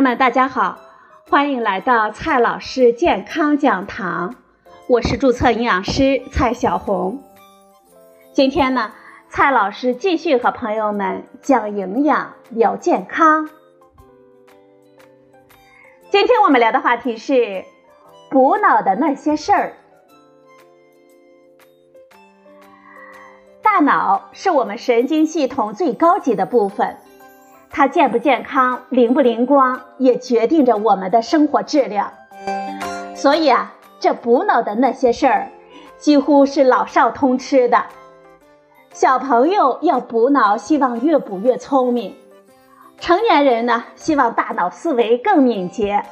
友们，大家好，欢迎来到蔡老师健康讲堂，我是注册营养师蔡小红。今天呢，蔡老师继续和朋友们讲营养、聊健康。今天我们聊的话题是补脑的那些事儿。大脑是我们神经系统最高级的部分。它健不健康、灵不灵光，也决定着我们的生活质量。所以啊，这补脑的那些事儿，几乎是老少通吃的。小朋友要补脑，希望越补越聪明；成年人呢，希望大脑思维更敏捷；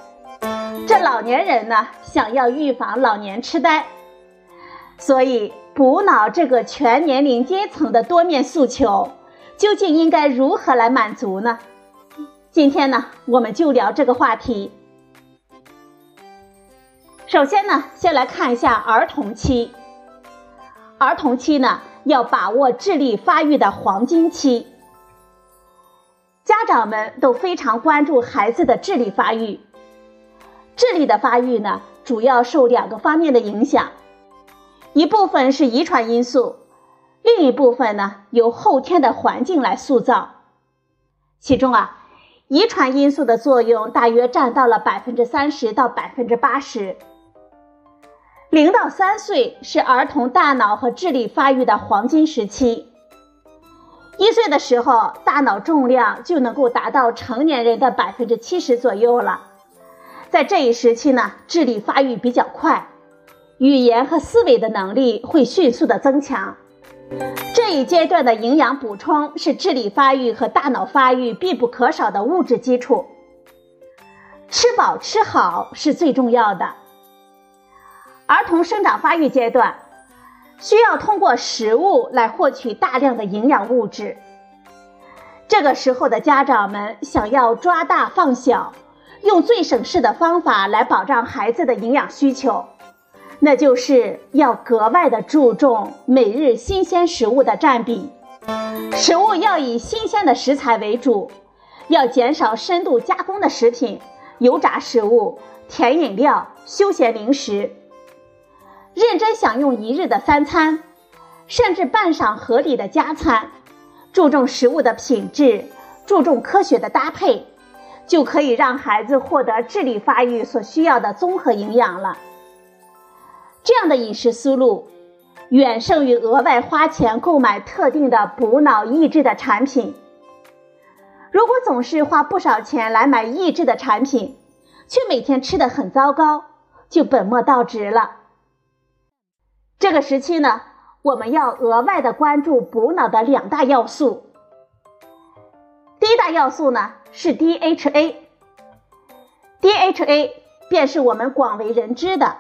这老年人呢，想要预防老年痴呆。所以，补脑这个全年龄阶层的多面诉求。究竟应该如何来满足呢？今天呢，我们就聊这个话题。首先呢，先来看一下儿童期。儿童期呢，要把握智力发育的黄金期。家长们都非常关注孩子的智力发育。智力的发育呢，主要受两个方面的影响，一部分是遗传因素。另一部分呢，由后天的环境来塑造。其中啊，遗传因素的作用大约占到了百分之三十到百分之八十。零到三岁是儿童大脑和智力发育的黄金时期。一岁的时候，大脑重量就能够达到成年人的百分之七十左右了。在这一时期呢，智力发育比较快，语言和思维的能力会迅速的增强。这一阶段的营养补充是智力发育和大脑发育必不可少的物质基础。吃饱吃好是最重要的。儿童生长发育阶段需要通过食物来获取大量的营养物质。这个时候的家长们想要抓大放小，用最省事的方法来保障孩子的营养需求。那就是要格外的注重每日新鲜食物的占比，食物要以新鲜的食材为主，要减少深度加工的食品、油炸食物、甜饮料、休闲零食，认真享用一日的三餐，甚至半晌合理的加餐，注重食物的品质，注重科学的搭配，就可以让孩子获得智力发育所需要的综合营养了。这样的饮食思路，远胜于额外花钱购买特定的补脑益智的产品。如果总是花不少钱来买益智的产品，却每天吃的很糟糕，就本末倒置了。这个时期呢，我们要额外的关注补脑的两大要素。第一大要素呢是 DHA，DHA 便是我们广为人知的。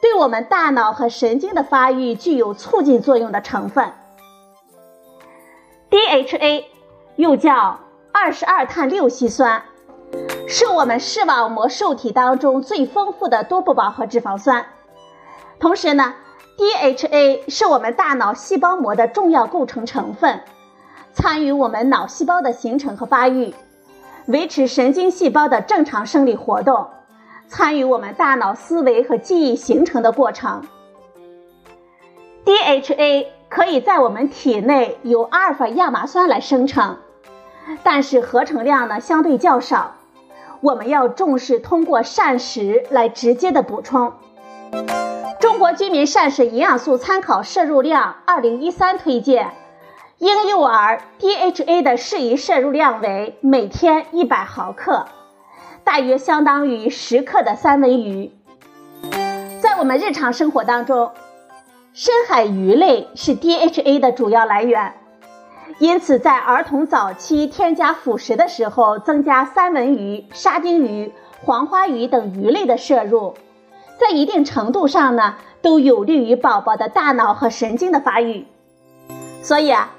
对我们大脑和神经的发育具有促进作用的成分，DHA 又叫二十二碳六烯酸，是我们视网膜受体当中最丰富的多不饱和脂肪酸。同时呢，DHA 是我们大脑细胞膜的重要构成成分，参与我们脑细胞的形成和发育，维持神经细胞的正常生理活动。参与我们大脑思维和记忆形成的过程。DHA 可以在我们体内由阿尔法亚麻酸来生成，但是合成量呢相对较少。我们要重视通过膳食来直接的补充。中国居民膳食营养素参考摄入量二零一三推荐，婴幼儿 DHA 的适宜摄入量为每天一百毫克。大约相当于十克的三文鱼。在我们日常生活当中，深海鱼类是 DHA 的主要来源，因此在儿童早期添加辅食的时候，增加三文鱼、沙丁鱼、黄花鱼等鱼类的摄入，在一定程度上呢，都有利于宝宝的大脑和神经的发育。所以啊，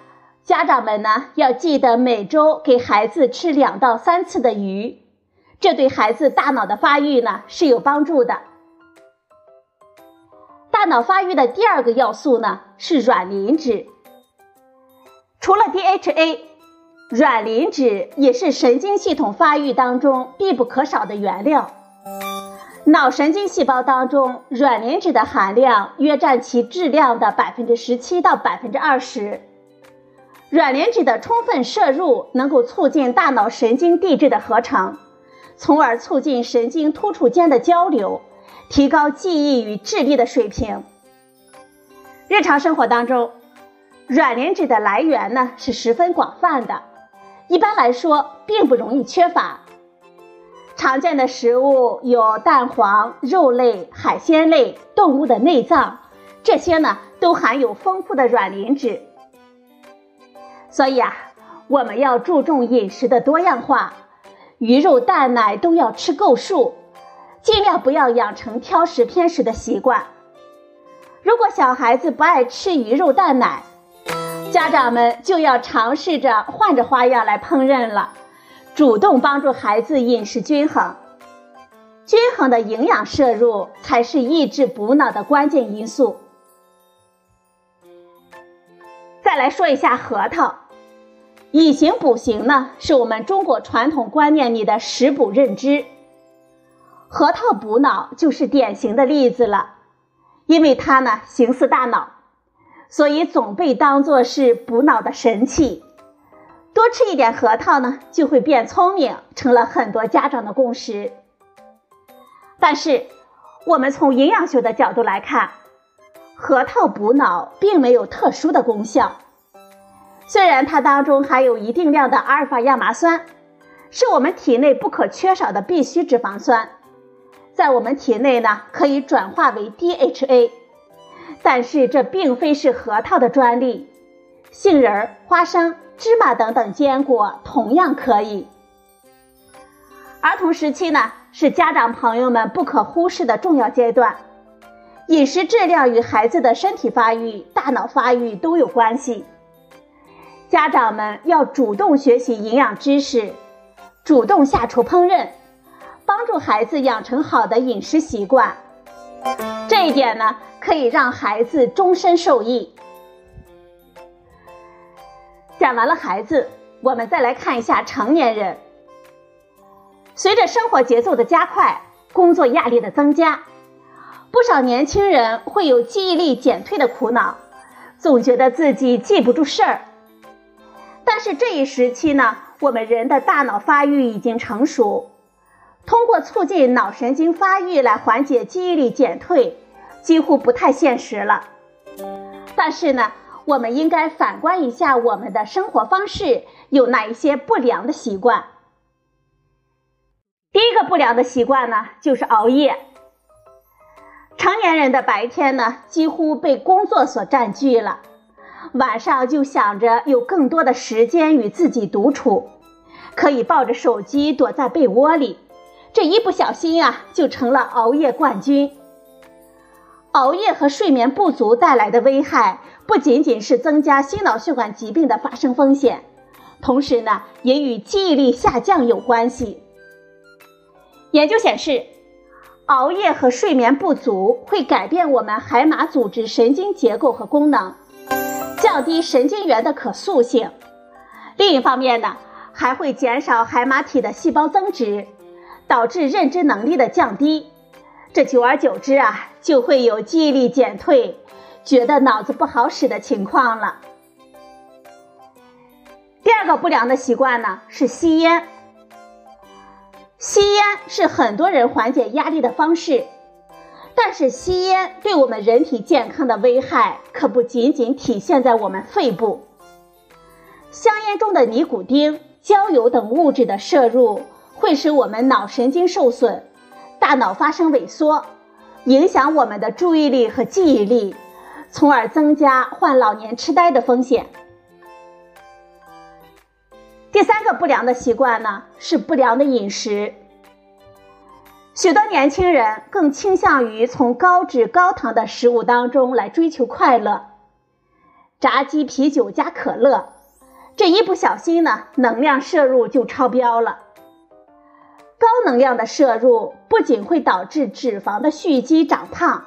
家长们呢要记得每周给孩子吃两到三次的鱼。这对孩子大脑的发育呢是有帮助的。大脑发育的第二个要素呢是软磷脂。除了 DHA，软磷脂也是神经系统发育当中必不可少的原料。脑神经细胞当中，软磷脂的含量约占其质量的百分之十七到百分之二十。软磷脂的充分摄入，能够促进大脑神经递质的合成，从而促进神经突触间的交流，提高记忆与智力的水平。日常生活当中，软磷脂的来源呢是十分广泛的，一般来说并不容易缺乏。常见的食物有蛋黄、肉类、海鲜类、动物的内脏，这些呢都含有丰富的软磷脂。所以啊，我们要注重饮食的多样化，鱼肉蛋奶都要吃够数，尽量不要养成挑食偏食的习惯。如果小孩子不爱吃鱼肉蛋奶，家长们就要尝试着换着花样来烹饪了。主动帮助孩子饮食均衡，均衡的营养摄入才是抑制补脑的关键因素。再来说一下核桃，以形补形呢，是我们中国传统观念里的食补认知。核桃补脑就是典型的例子了，因为它呢形似大脑，所以总被当作是补脑的神器。多吃一点核桃呢，就会变聪明，成了很多家长的共识。但是，我们从营养学的角度来看，核桃补脑并没有特殊的功效。虽然它当中含有一定量的阿尔法亚麻酸，是我们体内不可缺少的必需脂肪酸，在我们体内呢可以转化为 DHA，但是这并非是核桃的专利，杏仁、花生。芝麻等等坚果同样可以。儿童时期呢，是家长朋友们不可忽视的重要阶段，饮食质量与孩子的身体发育、大脑发育都有关系。家长们要主动学习营养知识，主动下厨烹饪，帮助孩子养成好的饮食习惯。这一点呢，可以让孩子终身受益。讲完了孩子，我们再来看一下成年人。随着生活节奏的加快，工作压力的增加，不少年轻人会有记忆力减退的苦恼，总觉得自己记不住事儿。但是这一时期呢，我们人的大脑发育已经成熟，通过促进脑神经发育来缓解记忆力减退，几乎不太现实了。但是呢。我们应该反观一下我们的生活方式有哪一些不良的习惯。第一个不良的习惯呢，就是熬夜。成年人的白天呢，几乎被工作所占据了，晚上就想着有更多的时间与自己独处，可以抱着手机躲在被窝里，这一不小心啊，就成了熬夜冠军。熬夜和睡眠不足带来的危害。不仅仅是增加心脑血管疾病的发生风险，同时呢，也与记忆力下降有关系。研究显示，熬夜和睡眠不足会改变我们海马组织神经结构和功能，降低神经元的可塑性。另一方面呢，还会减少海马体的细胞增殖，导致认知能力的降低。这久而久之啊，就会有记忆力减退。觉得脑子不好使的情况了。第二个不良的习惯呢是吸烟。吸烟是很多人缓解压力的方式，但是吸烟对我们人体健康的危害可不仅仅体现在我们肺部。香烟中的尼古丁、焦油等物质的摄入会使我们脑神经受损，大脑发生萎缩，影响我们的注意力和记忆力。从而增加患老年痴呆的风险。第三个不良的习惯呢，是不良的饮食。许多年轻人更倾向于从高脂高糖的食物当中来追求快乐，炸鸡、啤酒加可乐，这一不小心呢，能量摄入就超标了。高能量的摄入不仅会导致脂肪的蓄积长胖，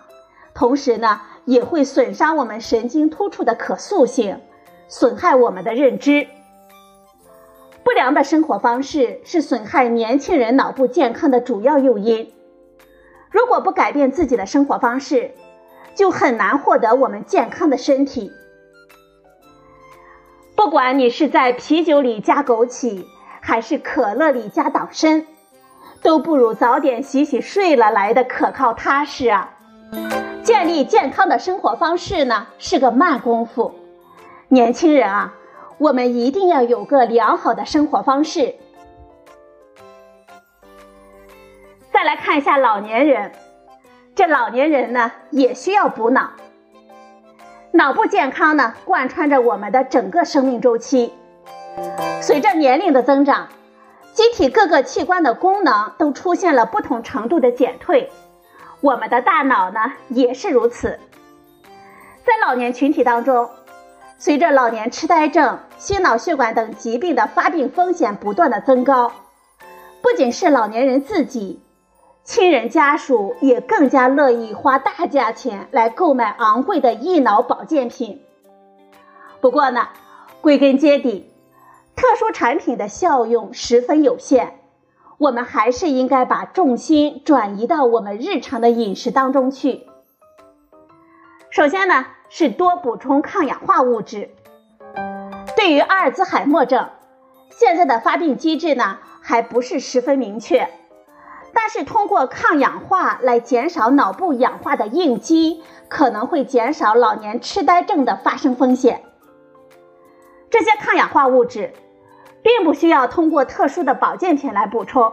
同时呢。也会损伤我们神经突触的可塑性，损害我们的认知。不良的生活方式是损害年轻人脑部健康的主要诱因。如果不改变自己的生活方式，就很难获得我们健康的身体。不管你是在啤酒里加枸杞，还是可乐里加党参，都不如早点洗洗睡了来的可靠踏实啊！建立健康的生活方式呢，是个慢功夫。年轻人啊，我们一定要有个良好的生活方式。再来看一下老年人，这老年人呢也需要补脑。脑部健康呢，贯穿着我们的整个生命周期。随着年龄的增长，机体各个器官的功能都出现了不同程度的减退，我们的大脑呢也是如此。在老年群体当中，随着老年痴呆症、心脑血管等疾病的发病风险不断的增高，不仅是老年人自己。亲人家属也更加乐意花大价钱来购买昂贵的益脑保健品。不过呢，归根结底，特殊产品的效用十分有限，我们还是应该把重心转移到我们日常的饮食当中去。首先呢，是多补充抗氧化物质。对于阿尔兹海默症，现在的发病机制呢，还不是十分明确。但是通过抗氧化来减少脑部氧化的应激，可能会减少老年痴呆症的发生风险。这些抗氧化物质并不需要通过特殊的保健品来补充，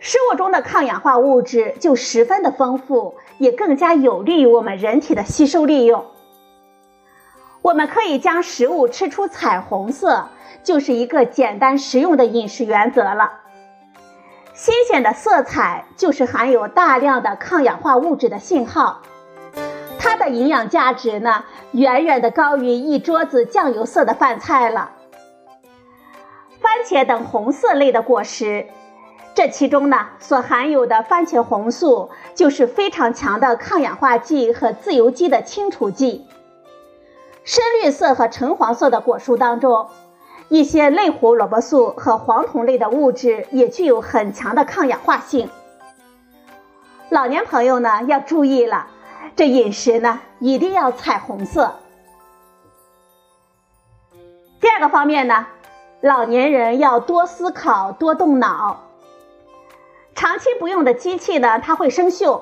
食物中的抗氧化物质就十分的丰富，也更加有利于我们人体的吸收利用。我们可以将食物吃出彩虹色，就是一个简单实用的饮食原则了。新鲜的色彩就是含有大量的抗氧化物质的信号，它的营养价值呢，远远的高于一桌子酱油色的饭菜了。番茄等红色类的果实，这其中呢所含有的番茄红素就是非常强的抗氧化剂和自由基的清除剂。深绿色和橙黄色的果蔬当中。一些类胡萝卜素和黄酮类的物质也具有很强的抗氧化性。老年朋友呢要注意了，这饮食呢一定要彩虹色。第二个方面呢，老年人要多思考、多动脑。长期不用的机器呢，它会生锈，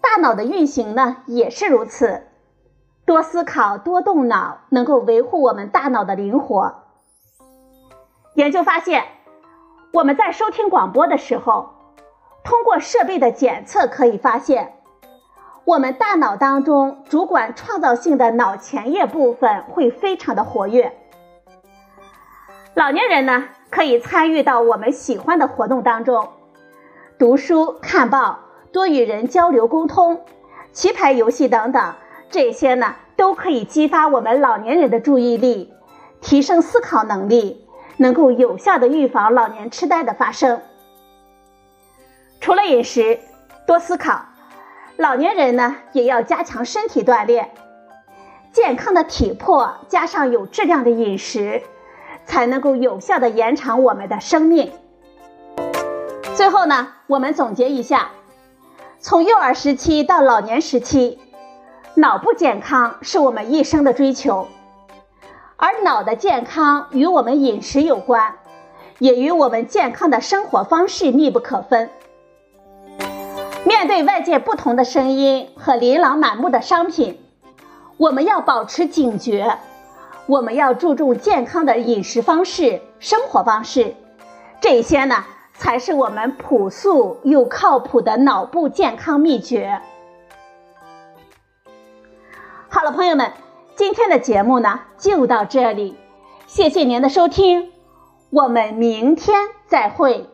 大脑的运行呢也是如此。多思考、多动脑，能够维护我们大脑的灵活。研究发现，我们在收听广播的时候，通过设备的检测可以发现，我们大脑当中主管创造性的脑前叶部分会非常的活跃。老年人呢，可以参与到我们喜欢的活动当中，读书、看报、多与人交流沟通、棋牌游戏等等，这些呢都可以激发我们老年人的注意力，提升思考能力。能够有效的预防老年痴呆的发生。除了饮食，多思考，老年人呢也要加强身体锻炼，健康的体魄加上有质量的饮食，才能够有效的延长我们的生命。最后呢，我们总结一下，从幼儿时期到老年时期，脑部健康是我们一生的追求。而脑的健康与我们饮食有关，也与我们健康的生活方式密不可分。面对外界不同的声音和琳琅满目的商品，我们要保持警觉，我们要注重健康的饮食方式、生活方式，这些呢才是我们朴素又靠谱的脑部健康秘诀。好了，朋友们。今天的节目呢就到这里，谢谢您的收听，我们明天再会。